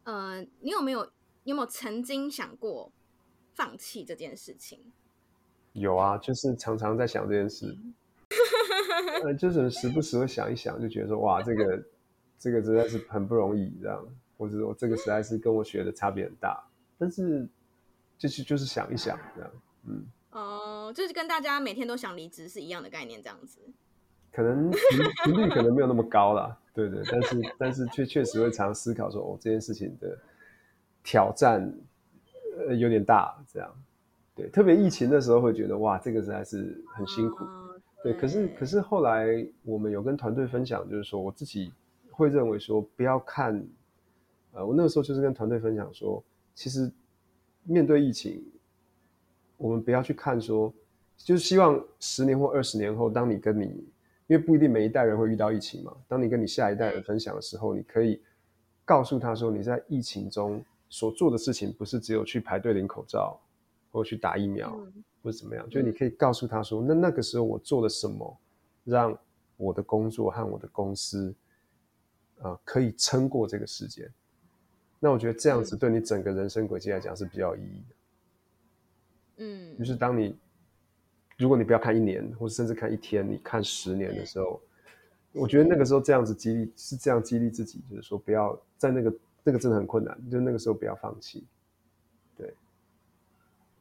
呃，你有没有你有没有曾经想过放弃这件事情？有啊，就是常常在想这件事。嗯 呃，就是时不时会想一想，就觉得说，哇，这个这个实在是很不容易，这样，或者说这个实在是跟我学的差别很大。但是，就是就是想一想，这样，嗯，哦、呃，就是跟大家每天都想离职是一样的概念，这样子。可能频率可能没有那么高啦，对对，但是但是确确实会常思考说，哦，这件事情的挑战呃有点大，这样，对，特别疫情的时候会觉得，哇，这个实在是很辛苦。呃对，可是可是后来我们有跟团队分享，就是说我自己会认为说不要看，呃，我那个时候就是跟团队分享说，其实面对疫情，我们不要去看说，就是希望十年或二十年后，当你跟你，因为不一定每一代人会遇到疫情嘛，当你跟你下一代人分享的时候，你可以告诉他说，你在疫情中所做的事情不是只有去排队领口罩或去打疫苗。嗯或者怎么样，就你可以告诉他说，那那个时候我做了什么，让我的工作和我的公司，呃，可以撑过这个时间。那我觉得这样子对你整个人生轨迹来讲是比较有意义的。嗯，就是当你，如果你不要看一年，或者甚至看一天，你看十年的时候，我觉得那个时候这样子激励是这样激励自己，就是说不要在那个那个真的很困难，就那个时候不要放弃。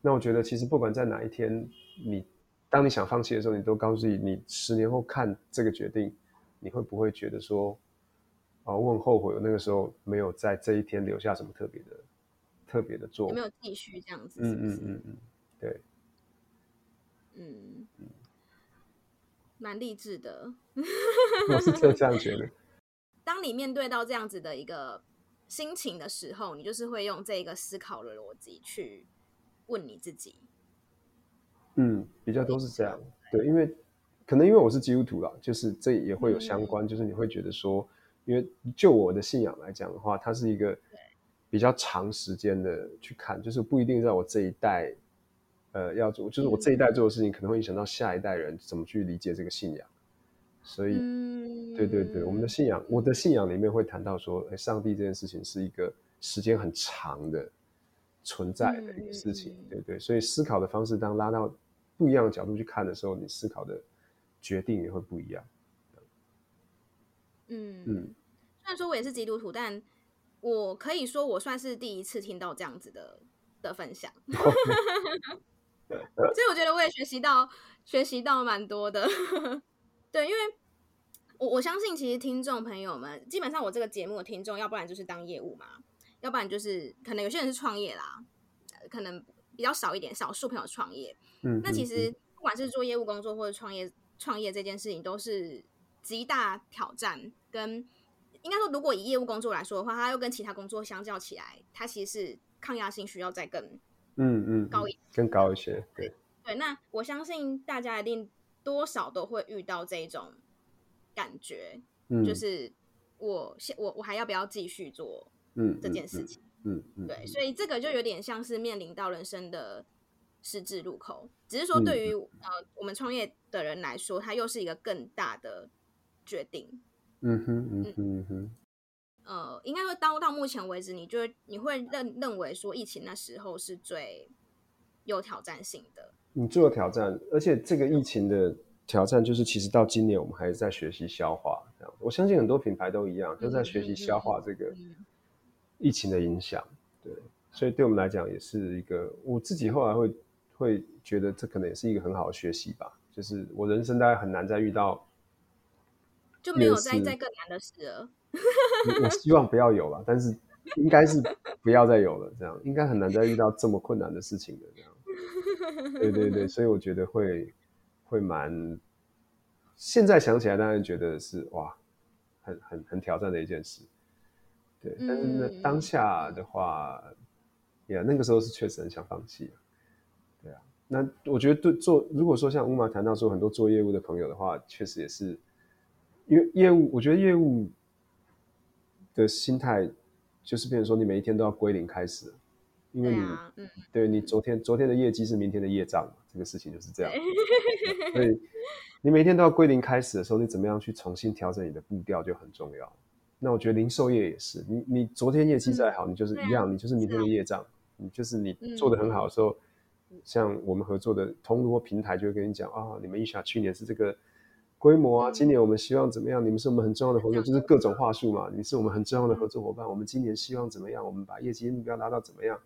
那我觉得，其实不管在哪一天，你当你想放弃的时候，你都告诉自己，你十年后看这个决定，你会不会觉得说，啊，我很后悔，我那个时候没有在这一天留下什么特别的、特别的作为，没有继续这样子是不是？嗯嗯嗯嗯，对，嗯嗯，蛮励志的，我是这样觉得。当你面对到这样子的一个心情的时候，你就是会用这个思考的逻辑去问你自己。嗯，比较都是这样。对，因为可能因为我是基督徒啦，就是这也会有相关，嗯、就是你会觉得说，因为就我的信仰来讲的话，它是一个比较长时间的去看，就是不一定在我这一代，呃，要做，就是我这一代做的事情，可能会影响到下一代人怎么去理解这个信仰。所以，嗯、对对对，我们的信仰，我的信仰里面会谈到说，哎，上帝这件事情是一个时间很长的存在的一个事情，嗯、对对。所以思考的方式，当拉到不一样的角度去看的时候，你思考的决定也会不一样。嗯嗯，虽然说我也是基督徒，但我可以说我算是第一次听到这样子的的分享，所以我觉得我也学习到学习到蛮多的。对，因为我我相信，其实听众朋友们，基本上我这个节目的听众，要不然就是当业务嘛，要不然就是可能有些人是创业啦，可能比较少一点，少数朋友创业。嗯，那其实不管是做业务工作或者创业，创业这件事情都是极大挑战。跟应该说，如果以业务工作来说的话，它又跟其他工作相较起来，它其实是抗压性需要再更嗯嗯高一更高一些。对对，那我相信大家一定。多少都会遇到这种感觉，嗯、就是我现我我还要不要继续做嗯这件事情？嗯嗯，对，所以这个就有点像是面临到人生的十字路口，只是说对于、嗯、呃我们创业的人来说，它又是一个更大的决定。嗯哼嗯哼嗯哼，呃，应该说到到目前为止，你就你会认认为说疫情那时候是最有挑战性的。你做挑战，而且这个疫情的挑战，就是其实到今年我们还是在学习消化。这样，我相信很多品牌都一样，都在学习消化这个疫情的影响。对，所以对我们来讲也是一个，我自己后来会会觉得这可能也是一个很好的学习吧。就是我人生大概很难再遇到，就没有再再更难的事了。我希望不要有了，但是应该是不要再有了。这样应该很难再遇到这么困难的事情的这样。对对对，所以我觉得会会蛮，现在想起来当然觉得是哇，很很很挑战的一件事。对，但是呢，当下的话，呀、那个时候是确实很想放弃。对啊，那我觉得对做，如果说像乌马谈到说很多做业务的朋友的话，确实也是，因为业务，我觉得业务的心态就是变成说你每一天都要归零开始。因为你，对，啊嗯、对你昨天昨天的业绩是明天的业障，这个事情就是这样。所以你每天都要归零开始的时候，你怎么样去重新调整你的步调就很重要。那我觉得零售业也是，你你昨天业绩再好，嗯、你就是一样，啊、你就是明天的业障。啊、你就是你做的很好的时候，嗯、像我们合作的通路或平台就会跟你讲啊，你们一下去年是这个规模啊，嗯、今年我们希望怎么样？你们是我们很重要的合作，就是各种话术嘛。你是我们很重要的合作伙伴，我们今年希望怎么样？我们把业绩目标拉到怎么样？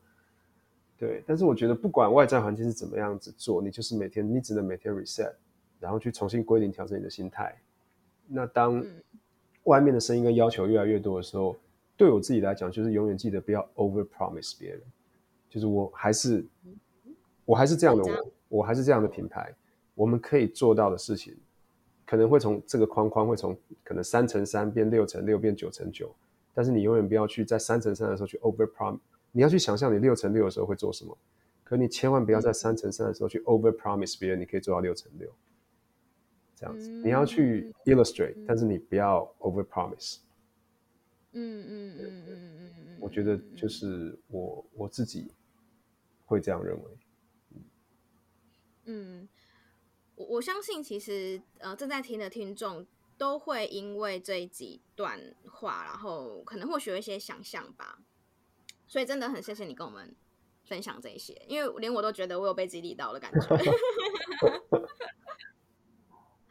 对，但是我觉得不管外在环境是怎么样子做，你就是每天，你只能每天 reset，然后去重新归零，调整你的心态。那当外面的声音跟要求越来越多的时候，对我自己来讲，就是永远记得不要 over promise 别人。就是我还是我还是这样的我，我还是这样的品牌，我们可以做到的事情，可能会从这个框框会从可能三乘三变六乘六变九乘九，但是你永远不要去在三乘三的时候去 over promise。你要去想象你六乘六的时候会做什么，可你千万不要在三乘三的时候去 over promise 别人，你可以做到六乘六，这样子。你要去 illustrate，但是你不要 over promise。嗯嗯嗯嗯嗯嗯，我觉得就是我我自己会这样认为。嗯，我我相信其实呃正在听的听众都会因为这几段话，然后可能会有一些想象吧。所以真的很谢谢你跟我们分享这些，因为连我都觉得我有被激励到的感觉。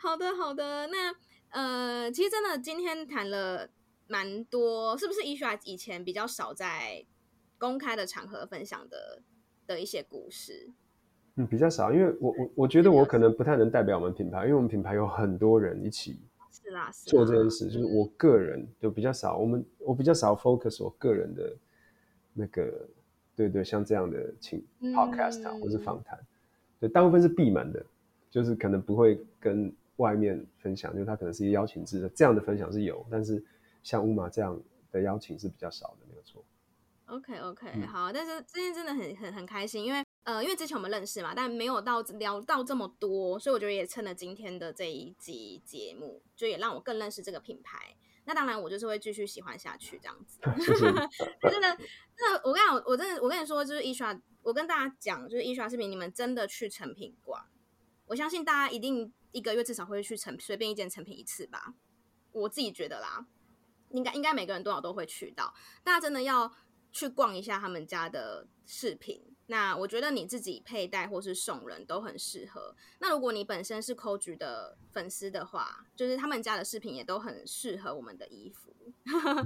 好的，好的。那呃，其实真的今天谈了蛮多，是不是 Esha 以前比较少在公开的场合分享的的一些故事？嗯，比较少，因为我我我觉得我可能不太能代表我们品牌，因为我们品牌有很多人一起是啦做这件事，就是我个人就比较少，我们我比较少 focus 我个人的那个，对对，像这样的请 podcast 啊、嗯、或是访谈，对，大部分是闭门的，就是可能不会跟外面分享，就是他可能是一个邀请制的，这样的分享是有，但是像乌马这样的邀请是比较少的，没有错。OK OK，、嗯、好，但是今天真的很很很开心，因为呃，因为之前我们认识嘛，但没有到聊到这么多，所以我觉得也趁了今天的这一集节目，就也让我更认识这个品牌。那当然，我就是会继续喜欢下去这样子。真的，那我跟你讲，我真的，我跟你说，就是 Esha，我跟大家讲，就是 Esha 视频，你们真的去成品逛，我相信大家一定一个月至少会去成随便一间成品一次吧。我自己觉得啦，应该应该每个人多少都会去到，大家真的要。去逛一下他们家的饰品，那我觉得你自己佩戴或是送人都很适合。那如果你本身是 Coach 的粉丝的话，就是他们家的饰品也都很适合我们的衣服。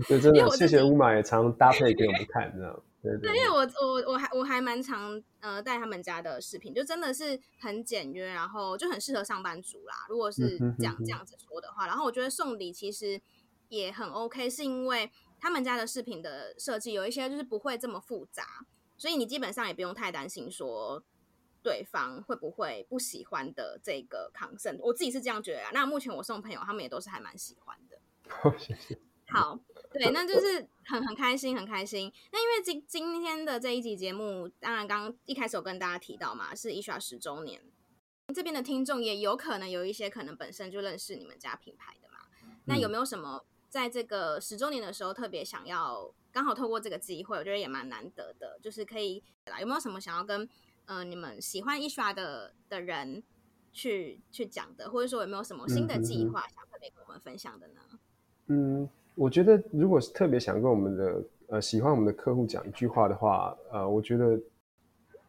对，真的，谢谢乌马也常搭配给我们看，这样。对，因为我我我还我还蛮常呃带他们家的饰品，就真的是很简约，然后就很适合上班族啦。如果是这样这样子说的话，然后我觉得送礼其实也很 OK，是因为。他们家的饰品的设计有一些就是不会这么复杂，所以你基本上也不用太担心说对方会不会不喜欢的这个 concern。我自己是这样觉得啊。那目前我送朋友，他们也都是还蛮喜欢的。好，谢谢。好，对，那就是很很开心，很开心。那因为今今天的这一集节目，当然刚刚一开始有跟大家提到嘛，是 Esha 十周年，这边的听众也有可能有一些可能本身就认识你们家品牌的嘛。那有没有什么？在这个十周年的时候，特别想要刚好透过这个机会，我觉得也蛮难得的，就是可以有没有什么想要跟呃你们喜欢 Esha 的的人去去讲的，或者说有没有什么新的计划想特别跟我们分享的呢？嗯，我觉得如果是特别想跟我们的呃喜欢我们的客户讲一句话的话，呃，我觉得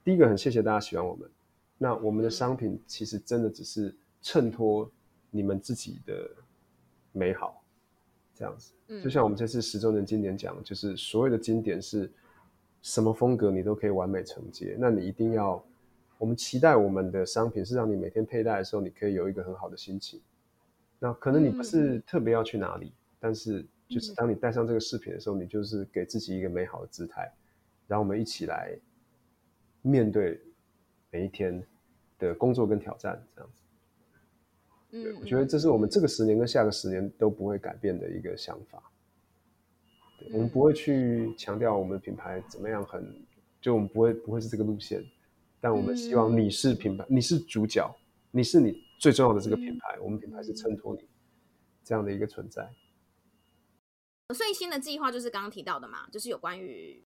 第一个很谢谢大家喜欢我们，那我们的商品其实真的只是衬托你们自己的美好。这样子，就像我们这次十周年经典讲，就是所有的经典是什么风格，你都可以完美承接。那你一定要，我们期待我们的商品是让你每天佩戴的时候，你可以有一个很好的心情。那可能你不是特别要去哪里，但是就是当你戴上这个饰品的时候，你就是给自己一个美好的姿态，然后我们一起来面对每一天的工作跟挑战，这样子。对，我觉得这是我们这个十年跟下个十年都不会改变的一个想法。对，我们不会去强调我们品牌怎么样很，很就我们不会不会是这个路线。但我们希望你是品牌，你是主角，你是你最重要的这个品牌。我们品牌是衬托你这样的一个存在。最新的计划就是刚刚提到的嘛，就是有关于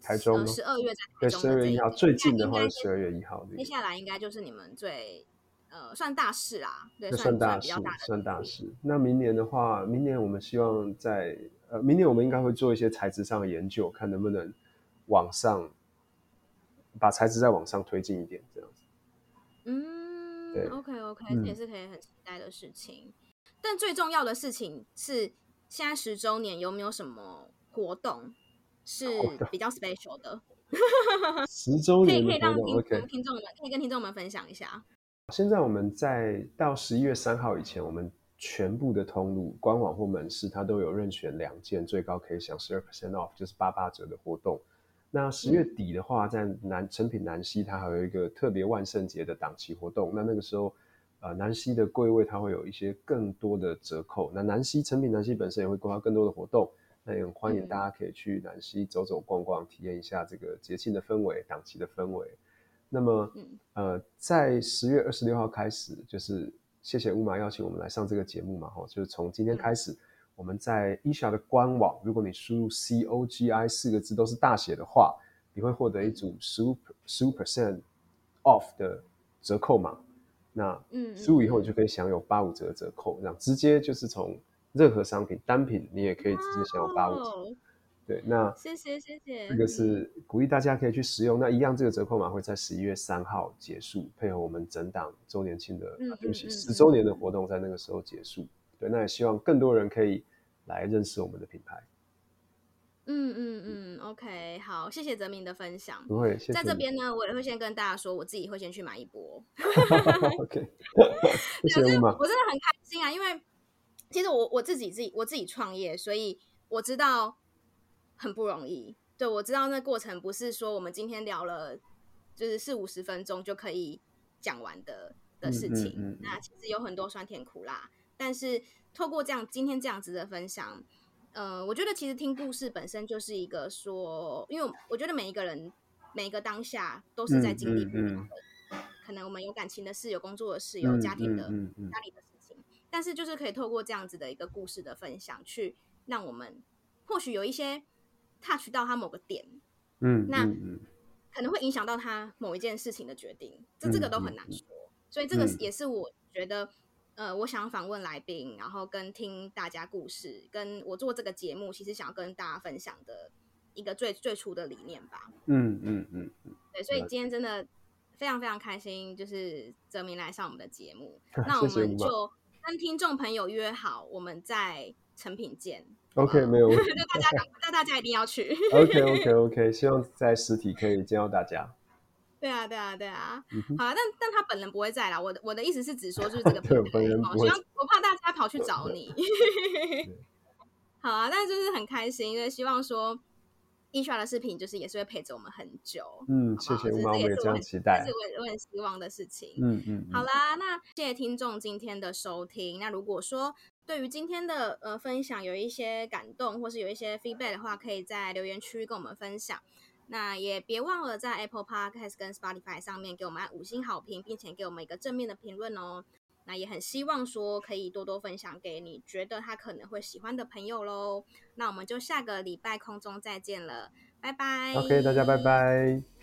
台中十二月在台中，对，十二月一号最近的话是十二月一号，接下来应该就是你们最。呃，算大事啦，对，算大事，算大事。那明年的话，明年我们希望在呃，明年我们应该会做一些材质上的研究，看能不能往上把材质再往上推进一点，这样子。嗯，对，OK OK，这也是可以很期待的事情。嗯。但最重要的事情是，现在十周年有没有什么活动是比较 special 的？十周年可以可以让听众听众们可以跟听众们分享一下。现在我们在到十一月三号以前，我们全部的通路、官网或门市，它都有任选两件，最高可以享十二 percent off，就是八八折的活动。那十月底的话，在南成品南西，它还有一个特别万圣节的档期活动。那那个时候，呃，南西的柜位它会有一些更多的折扣。那南西成品南西本身也会规划更多的活动，那也很欢迎大家可以去南西走走逛逛，体验一下这个节庆的氛围、档期的氛围。那么，呃，在十月二十六号开始，就是谢谢乌马邀请我们来上这个节目嘛，吼，就是从今天开始，我们在 Esha 的官网，如果你输入 C O G I 四个字都是大写的话，你会获得一组十五十五 percent off 的折扣码。那嗯，输入以后你就可以享有八五折的折扣，这样直接就是从任何商品单品你也可以直接享有八五折。对，那谢谢谢谢，这个是鼓励大家可以去使用。那一样，这个折扣码会在十一月三号结束，配合我们整档周年庆的，啊、对不起，十周年的活动在那个时候结束。对，那也希望更多人可以来认识我们的品牌。嗯嗯嗯，OK，好，谢谢泽明的分享。不会，谢谢。在这边呢，我也会先跟大家说，我自己会先去买一波。OK，谢谢。我真的很开心啊，因为其实我我自己自己我自己创业，所以我知道很不容易。对，我知道那过程不是说我们今天聊了就是四五十分钟就可以讲完的的事情。嗯嗯嗯嗯，那其实有很多酸甜苦辣，但是透过这样今天这样子的分享。呃，我觉得其实听故事本身就是一个说，因为我觉得每一个人每一个当下都是在经历不同的，嗯嗯。嗯、可能我们有感情的事，有工作的事，有家庭的、嗯嗯嗯、家里的事情，但是就是可以透过这样子的一个故事的分享，去让我们或许有一些 touch 到他某个点，嗯，那可能会影响到他某一件事情的决定，这这个都很难说，所以这个也是我觉得。呃，我想访问来宾，然后跟听大家故事，跟我做这个节目，其实想要跟大家分享的一个最最初的理念吧。嗯嗯嗯嗯，对，所以今天真的非常非常开心，就是泽明来上我们的节目。那我们就跟听众朋友约好，我们在成品见。OK，没有问题。那大家，那大家一定要去。OK OK OK，希望在实体可以见到大家。对啊，对啊，对啊，嗯、好啊，但但他本人不会在啦。我的我的意思是只说，就是这个本人不会，我怕大家跑去找你。好啊，但是就是很开心，因为希望说，Esra 的视频就是也是会陪着我们很久。嗯，好好谢谢我也这样期待，是我我很希望的事情。嗯嗯，嗯好啦，那谢谢听众今天的收听。那如果说对于今天的呃分享有一些感动，或是有一些 feedback 的话，可以在留言区跟我们分享。那也别忘了在 Apple Podcast 跟 Spotify 上面给我们五星好评，并且给我们一个正面的评论哦。那也很希望说可以多多分享给你觉得他可能会喜欢的朋友喽。那我们就下个礼拜空中再见了，拜拜。OK，大家拜拜。